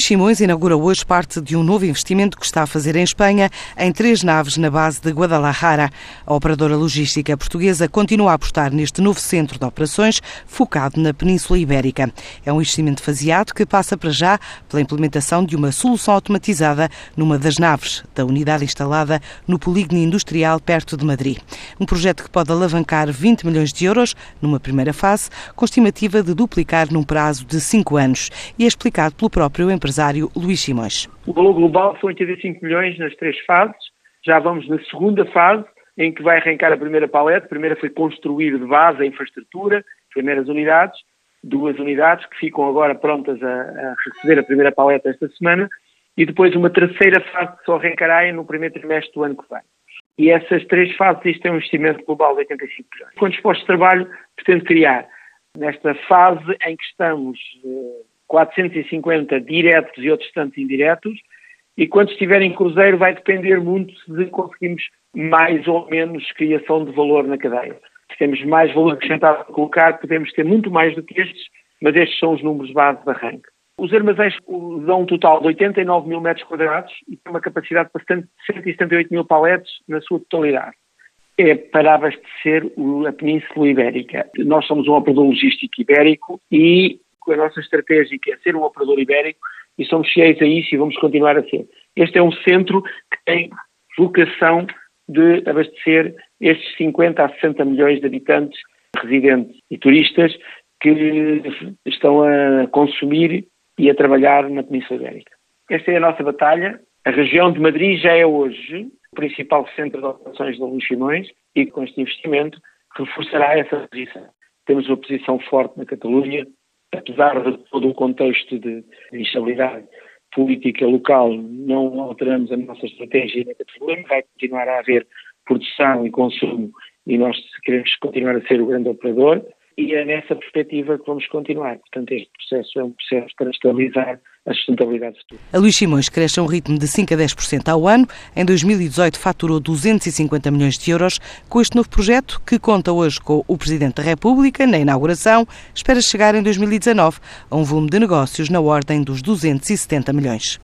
Luís Simões inaugura hoje parte de um novo investimento que está a fazer em Espanha, em três naves na base de Guadalajara. A operadora logística portuguesa continua a apostar neste novo centro de operações focado na Península Ibérica. É um investimento faseado que passa para já pela implementação de uma solução automatizada numa das naves da unidade instalada no polígono industrial perto de Madrid. Um projeto que pode alavancar 20 milhões de euros numa primeira fase, com estimativa de duplicar num prazo de cinco anos. E é explicado pelo próprio próprio empresário Luís Simões. O valor global são 85 milhões nas três fases. Já vamos na segunda fase, em que vai arrancar a primeira paleta. A primeira foi construir de base a infraestrutura, primeiras unidades, duas unidades que ficam agora prontas a, a receber a primeira paleta esta semana, e depois uma terceira fase que só arrancará no primeiro trimestre do ano que vem. E essas três fases, isto é um investimento global de 85 milhões. Quantos postos de trabalho pretende criar? Nesta fase em que estamos eh, 450 diretos e outros tantos indiretos, e quando estiver em cruzeiro vai depender muito de conseguirmos mais ou menos criação de valor na cadeia. Se temos mais valor acrescentado a colocar, podemos ter muito mais do que estes, mas estes são os números base de arranque. Os armazéns dão um total de 89 mil metros quadrados e têm uma capacidade de 178 mil paletes na sua totalidade. É para abastecer a Península Ibérica. Nós somos um operador logístico ibérico e a nossa estratégia é ser um operador ibérico e somos cheios a isso e vamos continuar a ser. Este é um centro que tem vocação de abastecer estes 50 a 60 milhões de habitantes, residentes e turistas que estão a consumir e a trabalhar na Península Ibérica. Esta é a nossa batalha. A região de Madrid já é hoje o principal centro de operações de Luís e com este investimento reforçará essa posição. Temos uma posição forte na Catalunha, apesar de todo o contexto de instabilidade política local, não alteramos a nossa estratégia vai continuar a haver produção e consumo e nós queremos continuar a ser o grande operador e é nessa perspectiva que vamos continuar. Portanto, este processo é um processo para estabilizar a sustentabilidade futura. A Luís Simões cresce a um ritmo de 5 a 10% ao ano. Em 2018 faturou 250 milhões de euros. Com este novo projeto, que conta hoje com o Presidente da República na inauguração, espera chegar em 2019 a um volume de negócios na ordem dos 270 milhões.